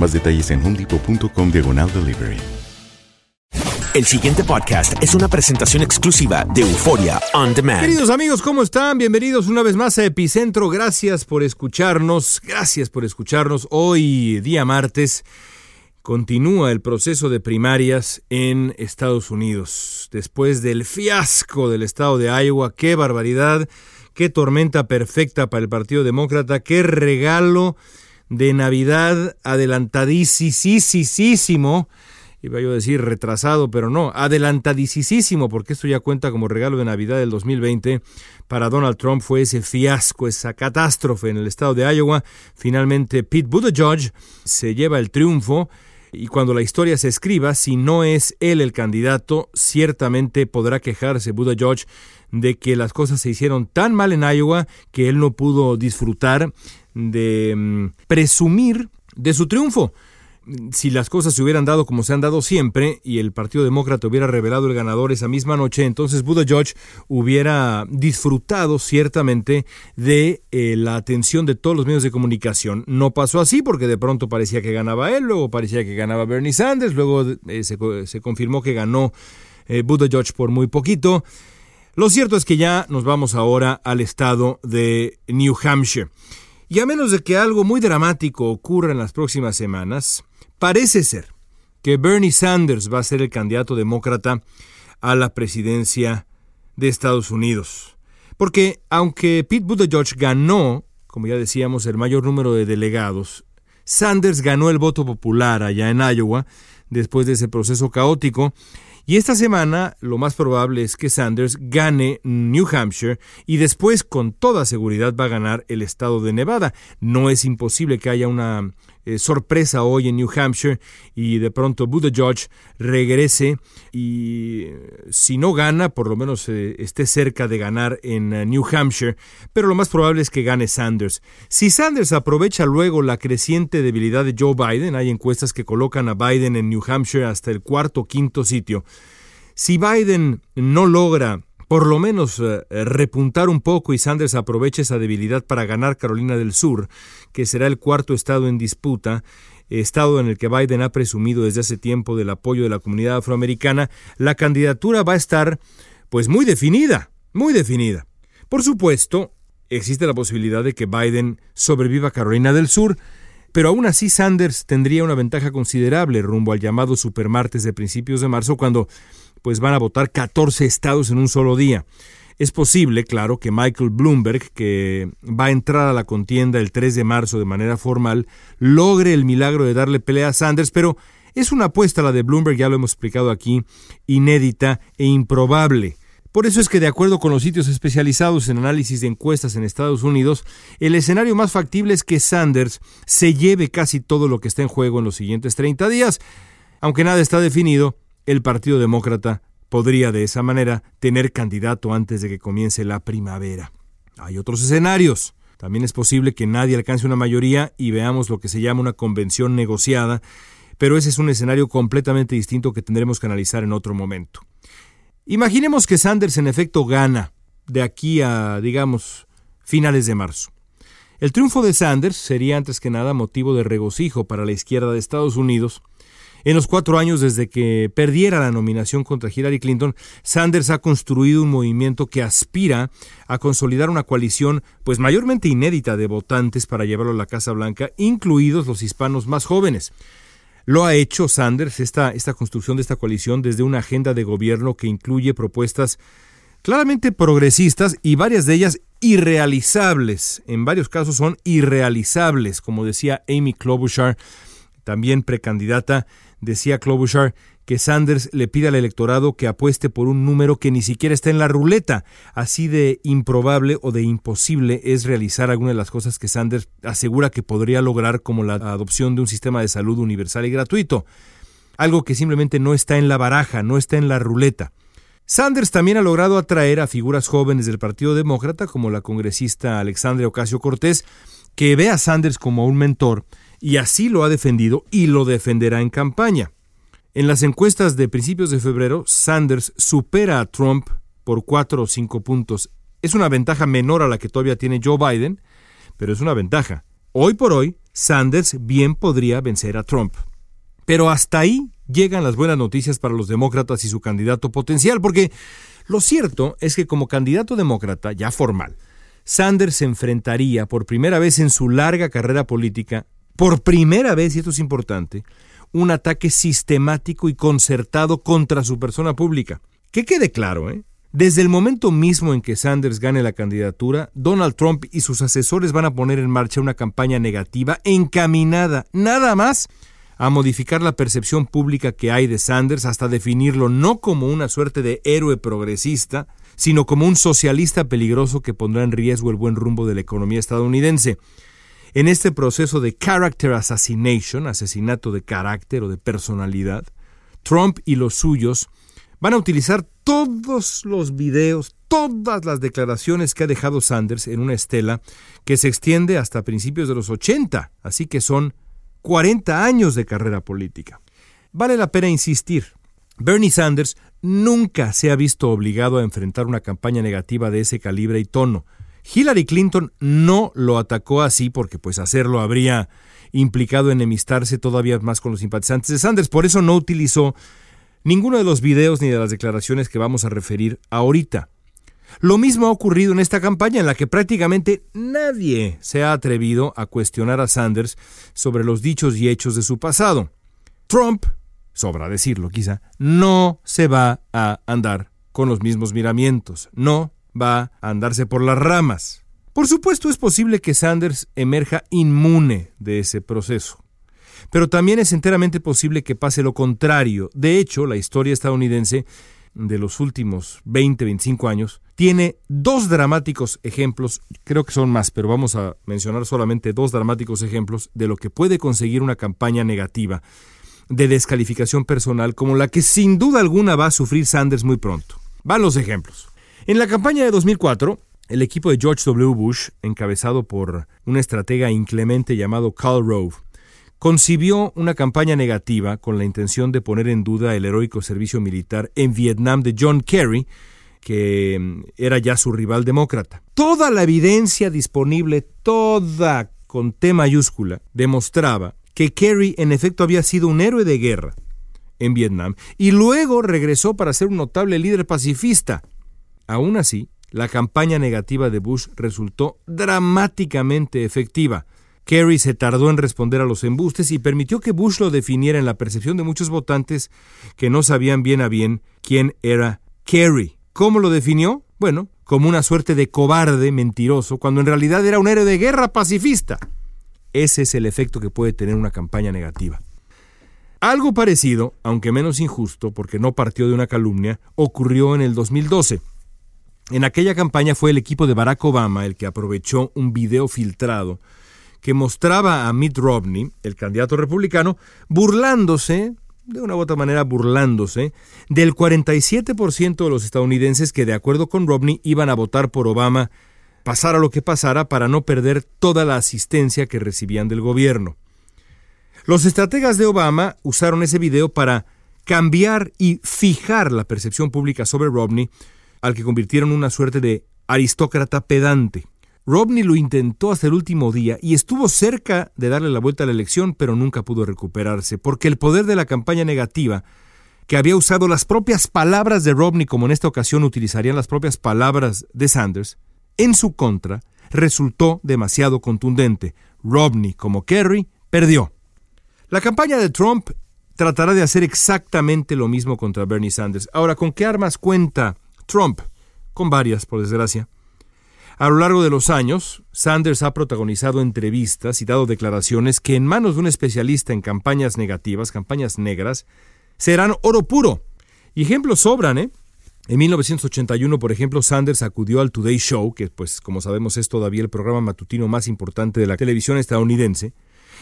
Más detalles en homedepot.com diagonal delivery. El siguiente podcast es una presentación exclusiva de Euforia On Demand. Queridos amigos, ¿cómo están? Bienvenidos una vez más a Epicentro. Gracias por escucharnos. Gracias por escucharnos. Hoy, día martes, continúa el proceso de primarias en Estados Unidos. Después del fiasco del estado de Iowa, qué barbaridad, qué tormenta perfecta para el Partido Demócrata, qué regalo de Navidad adelantadísimo iba yo a decir retrasado, pero no, adelantadísimo, porque esto ya cuenta como regalo de Navidad del 2020. Para Donald Trump fue ese fiasco, esa catástrofe en el estado de Iowa. Finalmente Pete Buttigieg se lleva el triunfo. Y cuando la historia se escriba, si no es él el candidato, ciertamente podrá quejarse Buttigieg de que las cosas se hicieron tan mal en Iowa que él no pudo disfrutar de mm, presumir de su triunfo si las cosas se hubieran dado como se han dado siempre y el Partido Demócrata hubiera revelado el ganador esa misma noche, entonces Buda George hubiera disfrutado ciertamente de eh, la atención de todos los medios de comunicación. No pasó así porque de pronto parecía que ganaba él, luego parecía que ganaba Bernie Sanders, luego eh, se, confirmó que ganó eh, Buda George por muy poquito. Lo cierto es que ya nos vamos ahora al estado de New Hampshire. Y a menos de que algo muy dramático ocurra en las próximas semanas, Parece ser que Bernie Sanders va a ser el candidato demócrata a la presidencia de Estados Unidos. Porque aunque Pete Buttigieg ganó, como ya decíamos, el mayor número de delegados, Sanders ganó el voto popular allá en Iowa después de ese proceso caótico y esta semana lo más probable es que Sanders gane New Hampshire y después con toda seguridad va a ganar el estado de Nevada. No es imposible que haya una eh, sorpresa hoy en New Hampshire y de pronto Buttigieg regrese y eh, si no gana, por lo menos eh, esté cerca de ganar en New Hampshire, pero lo más probable es que gane Sanders. Si Sanders aprovecha luego la creciente debilidad de Joe Biden, hay encuestas que colocan a Biden en New Hampshire hasta el cuarto o quinto sitio. Si Biden no logra por lo menos eh, repuntar un poco y Sanders aproveche esa debilidad para ganar Carolina del Sur, que será el cuarto estado en disputa, estado en el que Biden ha presumido desde hace tiempo del apoyo de la comunidad afroamericana, la candidatura va a estar pues muy definida, muy definida. Por supuesto, existe la posibilidad de que Biden sobreviva a Carolina del Sur, pero aún así Sanders tendría una ventaja considerable rumbo al llamado supermartes de principios de marzo cuando pues van a votar 14 estados en un solo día. Es posible, claro, que Michael Bloomberg, que va a entrar a la contienda el 3 de marzo de manera formal, logre el milagro de darle pelea a Sanders, pero es una apuesta la de Bloomberg, ya lo hemos explicado aquí, inédita e improbable. Por eso es que, de acuerdo con los sitios especializados en análisis de encuestas en Estados Unidos, el escenario más factible es que Sanders se lleve casi todo lo que está en juego en los siguientes 30 días. Aunque nada está definido, el Partido Demócrata podría de esa manera tener candidato antes de que comience la primavera. Hay otros escenarios. También es posible que nadie alcance una mayoría y veamos lo que se llama una convención negociada, pero ese es un escenario completamente distinto que tendremos que analizar en otro momento. Imaginemos que Sanders en efecto gana de aquí a, digamos, finales de marzo. El triunfo de Sanders sería antes que nada motivo de regocijo para la izquierda de Estados Unidos. En los cuatro años desde que perdiera la nominación contra Hillary Clinton, Sanders ha construido un movimiento que aspira a consolidar una coalición pues mayormente inédita de votantes para llevarlo a la Casa Blanca, incluidos los hispanos más jóvenes. Lo ha hecho Sanders, esta, esta construcción de esta coalición, desde una agenda de gobierno que incluye propuestas claramente progresistas y varias de ellas irrealizables. En varios casos son irrealizables, como decía Amy Klobuchar, también precandidata, decía Klobuchar que Sanders le pide al electorado que apueste por un número que ni siquiera está en la ruleta. Así de improbable o de imposible es realizar alguna de las cosas que Sanders asegura que podría lograr, como la adopción de un sistema de salud universal y gratuito. Algo que simplemente no está en la baraja, no está en la ruleta. Sanders también ha logrado atraer a figuras jóvenes del Partido Demócrata, como la congresista Alexandria Ocasio Cortés, que ve a Sanders como un mentor, y así lo ha defendido y lo defenderá en campaña. En las encuestas de principios de febrero, Sanders supera a Trump por cuatro o cinco puntos. Es una ventaja menor a la que todavía tiene Joe Biden, pero es una ventaja. Hoy por hoy, Sanders bien podría vencer a Trump. Pero hasta ahí llegan las buenas noticias para los demócratas y su candidato potencial, porque lo cierto es que como candidato demócrata ya formal, Sanders se enfrentaría por primera vez en su larga carrera política, por primera vez, y esto es importante, un ataque sistemático y concertado contra su persona pública. Que quede claro, ¿eh? Desde el momento mismo en que Sanders gane la candidatura, Donald Trump y sus asesores van a poner en marcha una campaña negativa encaminada nada más a modificar la percepción pública que hay de Sanders hasta definirlo no como una suerte de héroe progresista, sino como un socialista peligroso que pondrá en riesgo el buen rumbo de la economía estadounidense. En este proceso de character assassination, asesinato de carácter o de personalidad, Trump y los suyos van a utilizar todos los videos, todas las declaraciones que ha dejado Sanders en una estela que se extiende hasta principios de los 80, así que son 40 años de carrera política. Vale la pena insistir, Bernie Sanders nunca se ha visto obligado a enfrentar una campaña negativa de ese calibre y tono. Hillary Clinton no lo atacó así porque pues hacerlo habría implicado enemistarse todavía más con los simpatizantes de Sanders, por eso no utilizó ninguno de los videos ni de las declaraciones que vamos a referir ahorita. Lo mismo ha ocurrido en esta campaña en la que prácticamente nadie se ha atrevido a cuestionar a Sanders sobre los dichos y hechos de su pasado. Trump, sobra decirlo quizá, no se va a andar con los mismos miramientos, no va a andarse por las ramas. Por supuesto es posible que Sanders emerja inmune de ese proceso. Pero también es enteramente posible que pase lo contrario. De hecho, la historia estadounidense de los últimos 20, 25 años, tiene dos dramáticos ejemplos, creo que son más, pero vamos a mencionar solamente dos dramáticos ejemplos de lo que puede conseguir una campaña negativa de descalificación personal como la que sin duda alguna va a sufrir Sanders muy pronto. Van los ejemplos. En la campaña de 2004, el equipo de George W. Bush, encabezado por un estratega inclemente llamado Karl Rove, concibió una campaña negativa con la intención de poner en duda el heroico servicio militar en Vietnam de John Kerry, que mm, era ya su rival demócrata. Toda la evidencia disponible, toda con T mayúscula, demostraba que Kerry en efecto había sido un héroe de guerra en Vietnam y luego regresó para ser un notable líder pacifista. Aún así, la campaña negativa de Bush resultó dramáticamente efectiva. Kerry se tardó en responder a los embustes y permitió que Bush lo definiera en la percepción de muchos votantes que no sabían bien a bien quién era Kerry. ¿Cómo lo definió? Bueno, como una suerte de cobarde mentiroso, cuando en realidad era un héroe de guerra pacifista. Ese es el efecto que puede tener una campaña negativa. Algo parecido, aunque menos injusto, porque no partió de una calumnia, ocurrió en el 2012. En aquella campaña fue el equipo de Barack Obama el que aprovechó un video filtrado que mostraba a Mitt Romney, el candidato republicano, burlándose, de una u otra manera burlándose, del 47% de los estadounidenses que de acuerdo con Romney iban a votar por Obama, pasara lo que pasara, para no perder toda la asistencia que recibían del gobierno. Los estrategas de Obama usaron ese video para cambiar y fijar la percepción pública sobre Romney, al que convirtieron una suerte de aristócrata pedante. Romney lo intentó hasta el último día y estuvo cerca de darle la vuelta a la elección, pero nunca pudo recuperarse, porque el poder de la campaña negativa, que había usado las propias palabras de Romney, como en esta ocasión utilizarían las propias palabras de Sanders, en su contra, resultó demasiado contundente. Romney, como Kerry, perdió. La campaña de Trump tratará de hacer exactamente lo mismo contra Bernie Sanders. Ahora, ¿con qué armas cuenta Trump? Con varias, por desgracia. A lo largo de los años, Sanders ha protagonizado entrevistas y dado declaraciones que en manos de un especialista en campañas negativas, campañas negras, serán oro puro. Ejemplos sobran, ¿eh? En 1981, por ejemplo, Sanders acudió al Today Show, que pues como sabemos es todavía el programa matutino más importante de la televisión estadounidense,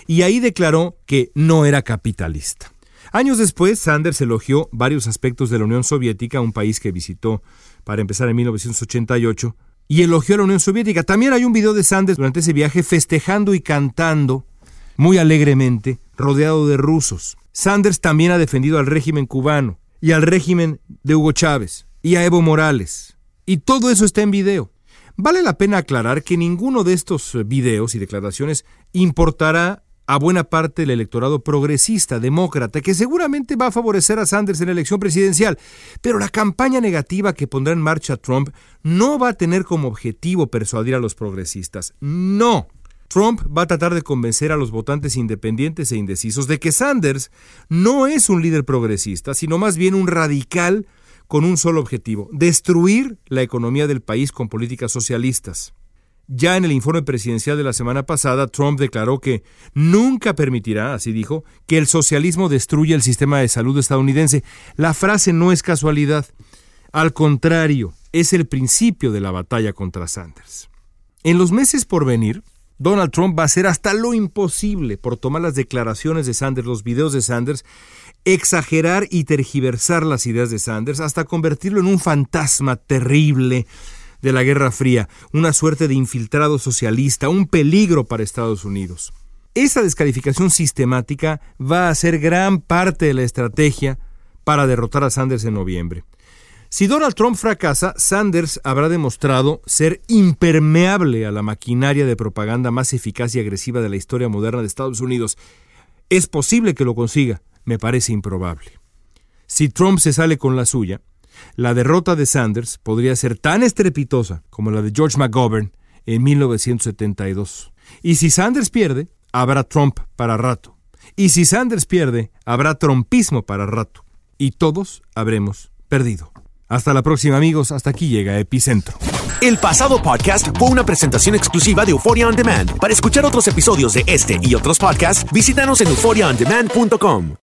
y ahí declaró que no era capitalista. Años después, Sanders elogió varios aspectos de la Unión Soviética, un país que visitó para empezar en 1988, y elogió a la Unión Soviética. También hay un video de Sanders durante ese viaje festejando y cantando muy alegremente, rodeado de rusos. Sanders también ha defendido al régimen cubano y al régimen de Hugo Chávez y a Evo Morales. Y todo eso está en video. Vale la pena aclarar que ninguno de estos videos y declaraciones importará a buena parte del electorado progresista, demócrata, que seguramente va a favorecer a Sanders en la elección presidencial. Pero la campaña negativa que pondrá en marcha Trump no va a tener como objetivo persuadir a los progresistas. No. Trump va a tratar de convencer a los votantes independientes e indecisos de que Sanders no es un líder progresista, sino más bien un radical con un solo objetivo, destruir la economía del país con políticas socialistas. Ya en el informe presidencial de la semana pasada, Trump declaró que nunca permitirá, así dijo, que el socialismo destruya el sistema de salud estadounidense. La frase no es casualidad. Al contrario, es el principio de la batalla contra Sanders. En los meses por venir, Donald Trump va a hacer hasta lo imposible por tomar las declaraciones de Sanders, los videos de Sanders, exagerar y tergiversar las ideas de Sanders hasta convertirlo en un fantasma terrible de la Guerra Fría, una suerte de infiltrado socialista, un peligro para Estados Unidos. Esa descalificación sistemática va a ser gran parte de la estrategia para derrotar a Sanders en noviembre. Si Donald Trump fracasa, Sanders habrá demostrado ser impermeable a la maquinaria de propaganda más eficaz y agresiva de la historia moderna de Estados Unidos. Es posible que lo consiga, me parece improbable. Si Trump se sale con la suya, la derrota de Sanders podría ser tan estrepitosa como la de George McGovern en 1972. Y si Sanders pierde, habrá Trump para rato. Y si Sanders pierde, habrá trumpismo para rato. Y todos habremos perdido. Hasta la próxima amigos, hasta aquí llega Epicentro. El pasado podcast fue una presentación exclusiva de Euphoria On Demand. Para escuchar otros episodios de este y otros podcasts, visítanos en euphoriaondemand.com.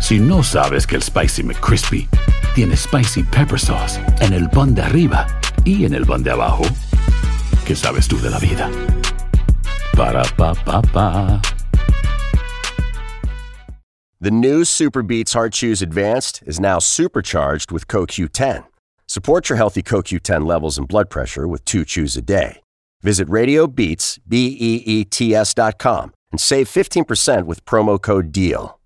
Si no sabes que el Spicy McCrispy tiene Spicy Pepper Sauce en el pan de arriba y en el pan de abajo, ¿qué sabes tú de la vida? Para, pa, pa, pa. The new Super Beats Heart Chews Advanced is now supercharged with CoQ10. Support your healthy CoQ10 levels and blood pressure with two chews a day. Visit RadioBeats, B-E-E-T-S dot com and save 15% with promo code DEAL.